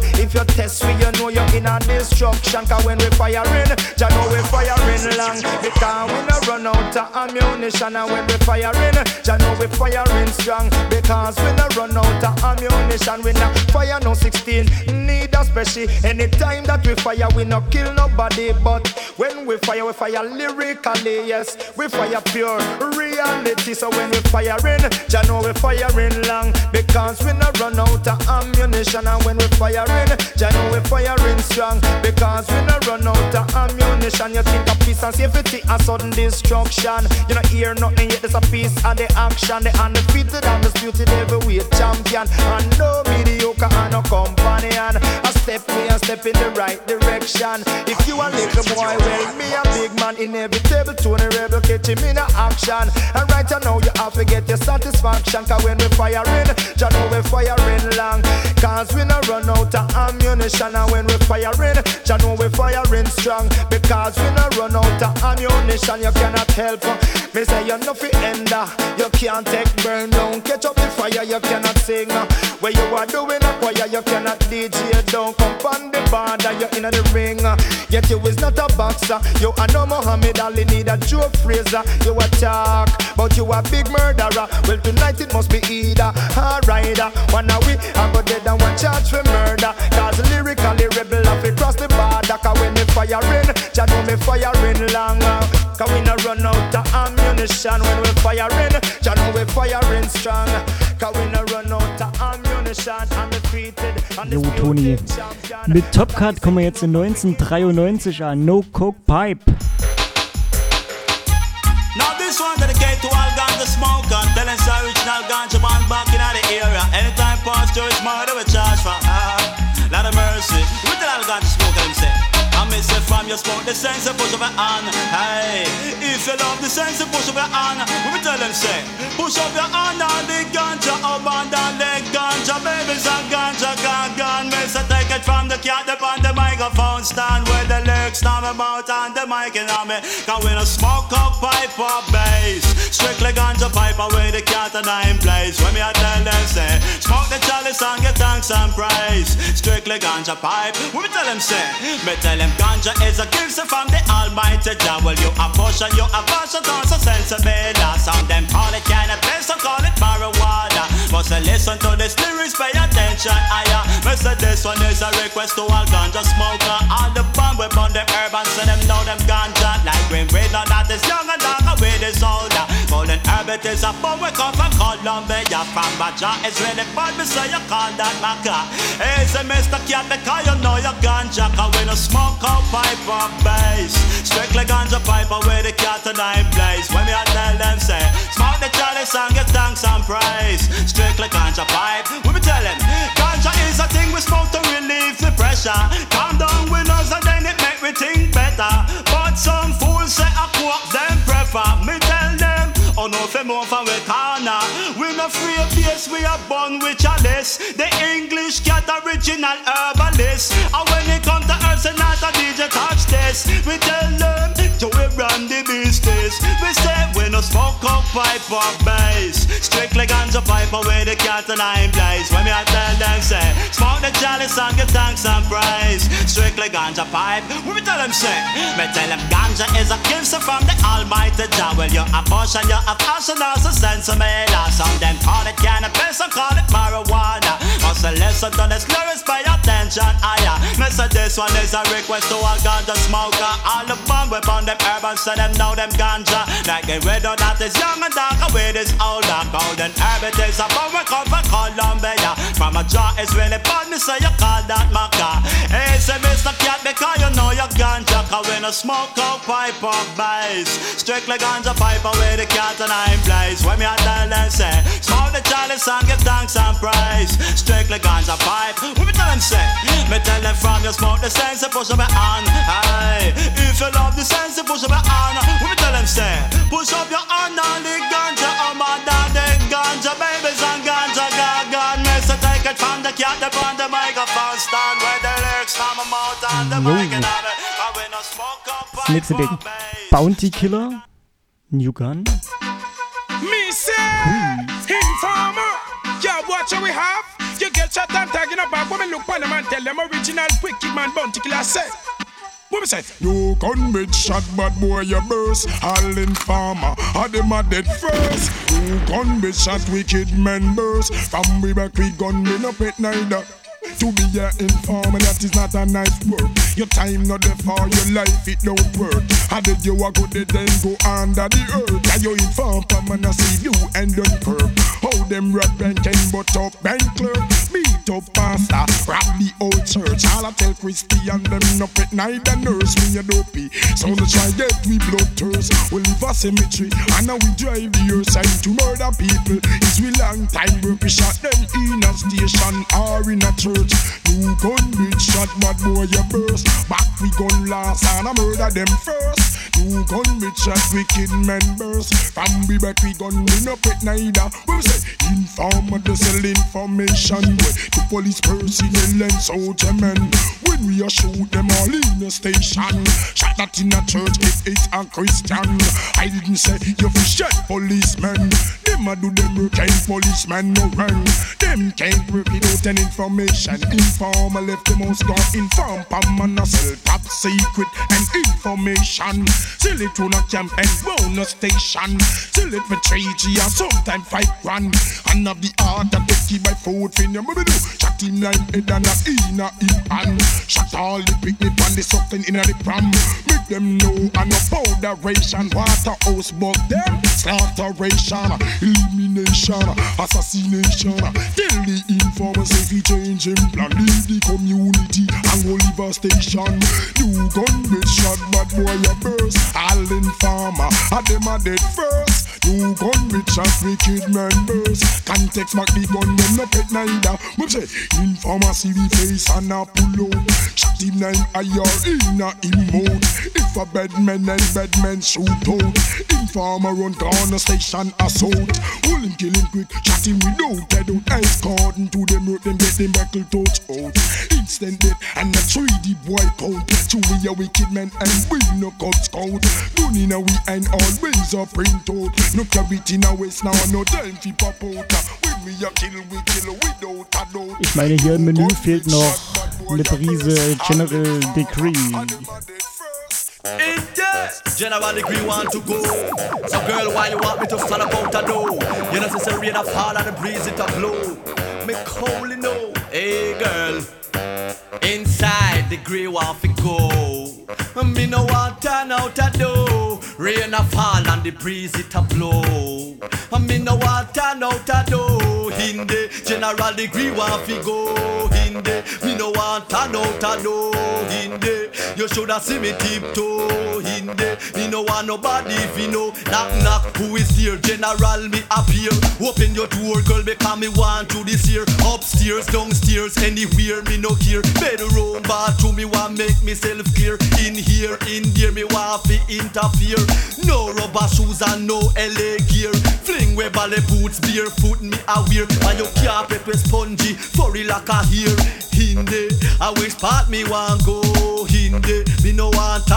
If you test me, you know you're in a destruction. Cause when we firing, you know we firing long. Because we no run out of ammunition. And when we firing, you know we firing strong. Because we no run out of ammunition. We not fire no 16. Need a special. Anytime that we fire, we no kill nobody. But when we fire, we fire lyrically. Yes, we fire pure reality. So when we firing, you know we firing long. Because we no run out of ammunition. And when we firing, you know we firing strong. Because we no run out of ammunition. You think of peace and safety and sudden destruction. You know hear nothing yet. There's a piece of the action. The undefeated, undisputed heavyweight champion. And no mediocre and no companion. A step me and step in the right direction. If you a little boy, well me a big man, inevitable Tony Rebel catch him in a action. And right now you have to get your satisfaction. Cause when we firing, you know we firing long. Cause we no run out of ammunition. And when we firing, you know we firing strong. Because we no run out of ammunition. You cannot help. Me say you no fi ender. You can't take burn down. Catch up the fire, you cannot sing. Where you are doing a choir, you cannot DJ down. Come on the border, you in the ring. Yet you is not a boxer. You are no Muhammad Ali, need a Joe Frazier. You a talk, but you a big murderer. Well tonight it must be either a rider. One a we, I go dead and one charge for murder. Cause lyrically rebel off across the border. Cause when me firing, just know me firing long. Cause we no run out of ammunition when we firing. Just know we firing strong. Cause we no run out of ammunition. Undefeated, Jo, Toni. Mit Top Cut kommen wir jetzt in 1993 an No Coke Pipe. Now this one dedicate to all ganja smoker Tell us original ganja man back in the area Anytime past Joyce murder we charge for ah, Lot of mercy We tell all ganja smoker your smoke the sense and push up your hand. Hey, if you love the sense and push up your hand, we tell them say, push up your hand on the ganja, up and down the ganja, babies and ganja, gone, gone. Me say take it from the cat upon the microphone stand where the lyrics stand about on the mic and on me. Can we no smoke up pipe or bass? Strictly ganja pipe away the cat and I'm place. When me I tell them say, smoke the chalice and get thanks and praise. Strictly ganja pipe. When me tell them say, me tell them ganja is a gift from the Almighty Jah. Well you a portion, you a portion, also sensible. Some them call it cannabis, some call it marijuana. Must listen to this lyrics, pay attention. Higher. Me say this one is a request to all ganja smoker. All the bomb we burn them herb and say them know them ganja. Like green bread, now that is young and dark, away this older. Golden herb it is a bomb we come from Colombia. From Baja, it's really bad, me say you call that maca. Hey, say Mr. Cat, because you know you ganja. Cause we no smoke out pipe or bass. Strictly ganja pipe away the cat and I'm place. When me I tell them say, smoke the chalice and get thanks and praise. Strictly ganja pipe. When me tell them, ganja is a thing we smoke to relieve the pressure. Calm down with us and then it make me think better. But some fools say I quote them for from we corner. We no free of base, we are born with chalice. The English cat original herbalist. And when it come to say not a DJ touch this. We tell them smoke up pipe or bass. Strictly ganja pipe away the cat and I'm blaze. When me I tell them say, smoke the chalice and get thanks and praise. Strictly ganja pipe. When me tell them say, me tell them ganja is a gift from the Almighty Jah. Well you're a portion, you're a passion, also sense of me. Some them call it cannabis, some call it marijuana. Must listen to this lyrics, pay attention. Higher. Say this one is a request to all ganja smoker. All the bomb we burn them herb and say them know them ganja. Like a red or that is young and dark, away this older. Golden herb it is a we come from Colombia. From a jar is really bad, me say you call that maca. Hey, say Mr. Cat because you know you ganja. Cause we no smoke out pipe or bass. Strictly ganja pipe away the cat and I'm blaze. When me I tell them say, smoke the chalice and give thanks and praise. Strictly ganja pipe. When me tell them say, me tell them from you smoke the sense and push up your hand. Hey, if you love the sense and push up your hand. When me tell them say, push up your hand on the ganja, oh my dad, the ganja babies and ganja gaga. Me say take it from the cat upon the microphone stand where the lyrics from my mouth and the mic and have it. And we no smoke up Das nächste Ding. Bounty Killer. New Gun. Me say, informer, yeah, watch what we have. You get shot and tagging up when me look on them and tell them original wicked man bounty killer say. Me say? You convict shot bad boy you burst. All informer, all them a dead first. You convict shot wicked men burst. From we back we gun me no pet neither to be a informer, that is not a nice word. Your time not there for your life, it don't work. How did you a go there, then go under the earth? Are you inform from and I see you and Dunkirk? How them red band can but up bank clerk? Beat up pastor, rob the old church. All I tell Christian them no pet neither nurse me a dopey. So no try get we blood thirst. We live a cemetery and now we drive the earth to murder people. It's we long time we shot them in a station or in a church. You gun big shot bad boy you burst. Back we gun last and I murder them first. You gun big shot wicked members. From we back we gun we no pet neither. We say informer they sell information. The police personnel and soldier men. When we a shoot them all in a station. Shot that in a church if it's a Christian. I didn't say you fi shot policemen. Them a do them work and policemen no run. Them can't work without an information. Informer left the most gone inform Pam and a sell top secret and information. Sell it to a camp and bonus station. Sell it for 3G or sometime 5 grand. And have the art that they keep by food fin your do. Shot him like head and a in a him hand. Shot all the picnic and the something in a the pram. Make them know and no powderation. Waterhouse bug them. Slaughteration, elimination, assassination. Tell the informers if he change him plan. Leave the community and a station. You gun get shot, bad boy a burst. All informer, and them a dead first. New gun rich as wicked members. Context back the gun, them no pet neither. We say, informer see we face and a pull out. Shot him nine IR in a him mode. If a bad man and bad man shoot out. Informer run corner station assault. Hold him, kill him quick, shot him without head out. Ice cordon to them road, them get them buckle touch out. Instant death and a 3D boy count. To we a wicked man and we no cub scout. Done in we and always a print out. No carry in a waist now, no time fi pop out. When we a kill, we kill without a doubt. Ich meine, hier im Menü fehlt noch eine Prise General Decree. In there, General Degree want to go. So girl, why you want me to stand about a door? You know, since the rain a fall and the breeze it a blow. Me coldly know, hey girl. Inside the grey want to go. Me no want turn out a door. Rain a fall and the breeze it a blow. Me no want turn out a door. In the general degree want to go. In the me no want turn out a door. In you shoulda see me tiptoe. In the me no want nobody if you know. Knock knock, who is here? General me appear. Open your door, girl, because me want to this here. Upstairs, downstairs, anywhere me no care. Bedroom, bathroom, me want make myself clear. In here, in there, me want fi interfere. No rubber shoes and no LA gear. Fling we ballet boots, barefoot me a wear. And your carpet was spongy, furry like a hair. In there, I wish part me want go. In there, me no want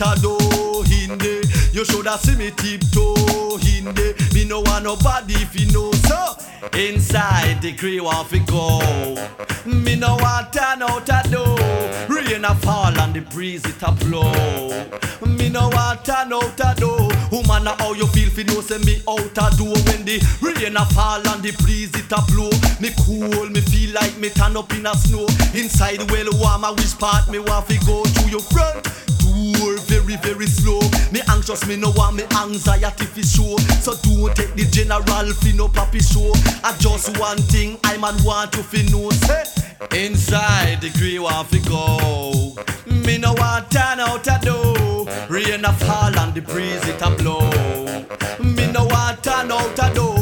a door. In there, you shoulda see me tiptoe. In there, me no want nobody if you know so. Inside the grey want fi go. Me no want turn out a door. Rain a fall and the breeze it a blow. Me no want turn out a door. Woman, how you feel fi know say me out a door when the rain a fall and the breeze it a blow. Me cool, me feel like me turn up in a snow. Inside well warm, I wish part me want fi go to your front door very very slow. Me anxious, me no want me anxiety fi show. So don't take the general fi no papi show. I just one thing I man want you fi know. Say inside the grey want fi go. Me no want turn out a door. Rain a fall and the breeze it a blow. Me no want turn out a door.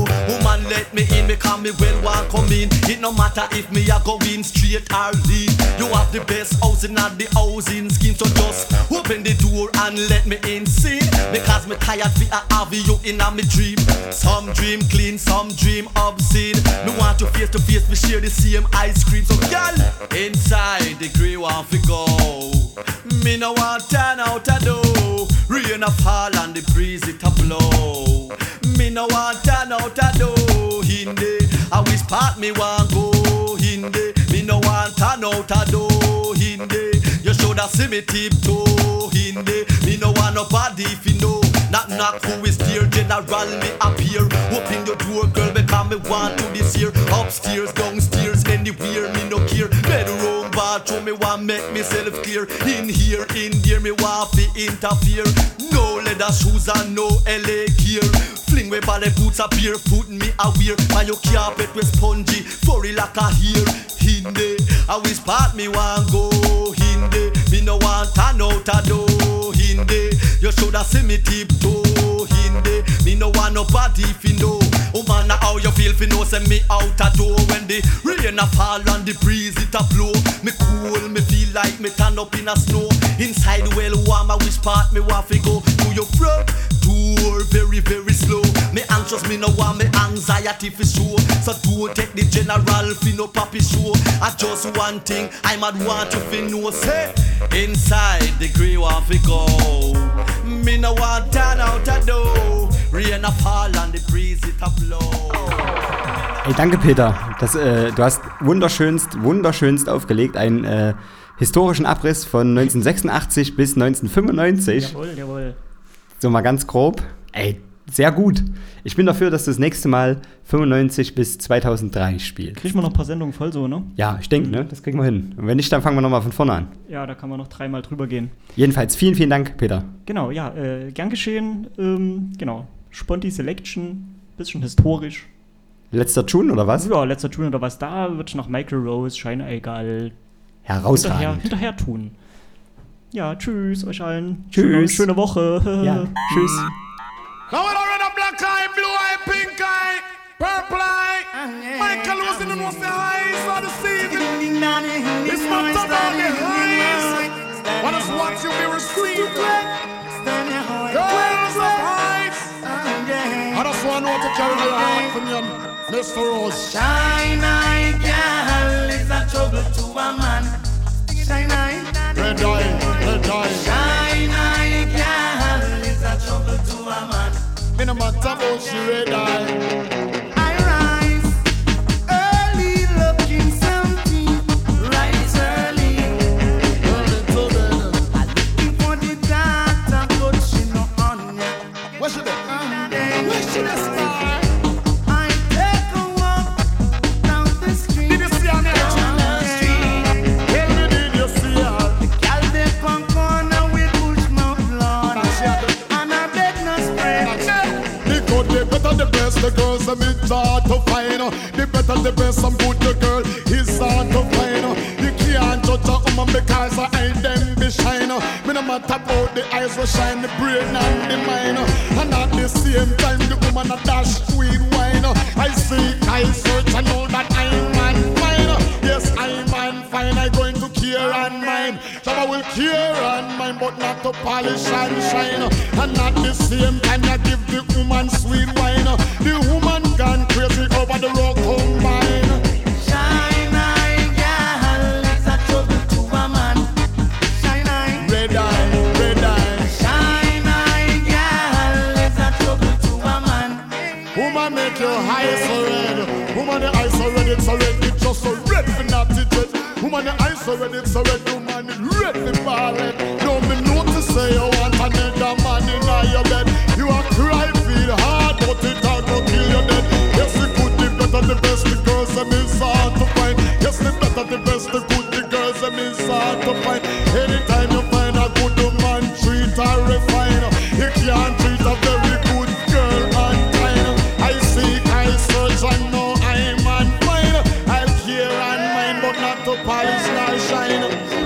Let me in because me well want come in. It no matter if me a go in straight or lean. You have the best housing and the housing scheme. So just open the door and let me in see. Because me tired fi a have you in a me dream. Some dream clean, some dream obscene. Me want you face to face, me share the same ice cream. So girl, inside the grey want fi go. Me no want turn out a door. Rain a fall and the breeze it a blow. Me no want turn out a door. I wish part me want go. In me no want turn out a door. In the, you shoulda see me tiptoe. In me no want nobody if you know. Knock knock, who is there? General me appear. Open your door, girl, because me want to this here. Upstairs, downstairs, anywhere, me no care. Bedroom, bathroom, me want make myself clear. In here, in there, me want fi interfere. No leather shoes and no LA gear. Fling we ballet boots a barefoot me a wear. My your carpet was spongy, furry like a hair. In there, I wish part me want go. In there, me no want turn out a door. In there, you shoulda see me tiptoe. In there, me no want nobody you know. Oh man, how you feel fi know send me out a door when the rain a fall and the breeze it a blow. Me cool, me feel like me turn up in a snow. Inside well warm, I wish part me want fi go to your front door very very slow. Me anxious, me no want me anxiety fi show. So don't take the general fi no papi show. I just one thing I mad want you fi know. Say inside the grey want fi go. Me no want turn out a door. Rain a fall and the breeze it a blow. Ey, danke Peter. Das, äh, du hast wunderschönst, wunderschönst aufgelegt. Einen äh, historischen Abriss von 1986 bis 1995. Jawohl, jawohl. So mal ganz grob. Ey, sehr gut. Ich bin dafür, dass du das nächste Mal 95 bis 2003 spielst. Kriegen wir noch ein paar Sendungen voll so, ne? Ja, ich denke, ne? Das kriegen wir hin. Und wenn nicht, dann fangen wir nochmal von vorne an. Ja, da kann man noch dreimal drüber gehen. Jedenfalls, vielen, vielen Dank, Peter. Genau, ja, äh, gern geschehen. Ähm, genau. Sponti Selection, bisschen historisch. Letzter Tune oder was? Ja, letzter Tune oder was. Da wird noch Michael Rose, Scheinegal Herausragend. hinterher, hinterher tun. Ja, tschüss euch allen. Tschüss. Schöne, schöne Woche. Ja, <laughs> tschüss. Now we don't a black eye, blue eye, pink eye, purple eye. Michael was in the highs of the season. It's not about the highs. But what you be receiving. Girls of highs. I just want to carry the light from you, Mr. Rose. Shine eye, girl, is a trouble to a man. Shine eye. Red eye. Shine eye girl is a trouble to a man. Me no matter she red eye. The girls them it's hard to find. The better, the best, some good, the girl is hard to find. You can't judge a woman because her eye them be shine. Me no matter about the eyes will shine, the brain and the mind. And at the same time, the woman a dash sweet wine. I see, I search, I know that I'm man fine. Yes, I'm man fine. I'm going care and mine. Some will care and mine, but not to polish and shine. And at the same time, I give the woman sweet wine. The woman gone crazy over the rock combine. Shine eye girl is a trouble to a man. Shine eye. Red eye, red eye. Shine eye girl is a trouble to a man. Woman make your eyes so red. Woman the eyes so red, it's so red, Woman the eyes so red, it's. Woman red ball red. Don't me know to say you want another man in your bed. You are cry feel hard, but it hard to kill you dead. Yes, the good, the better, the best, the girls them is hard to find. Yes, the better, the best, the good, the girls them is hard to find. Not to polish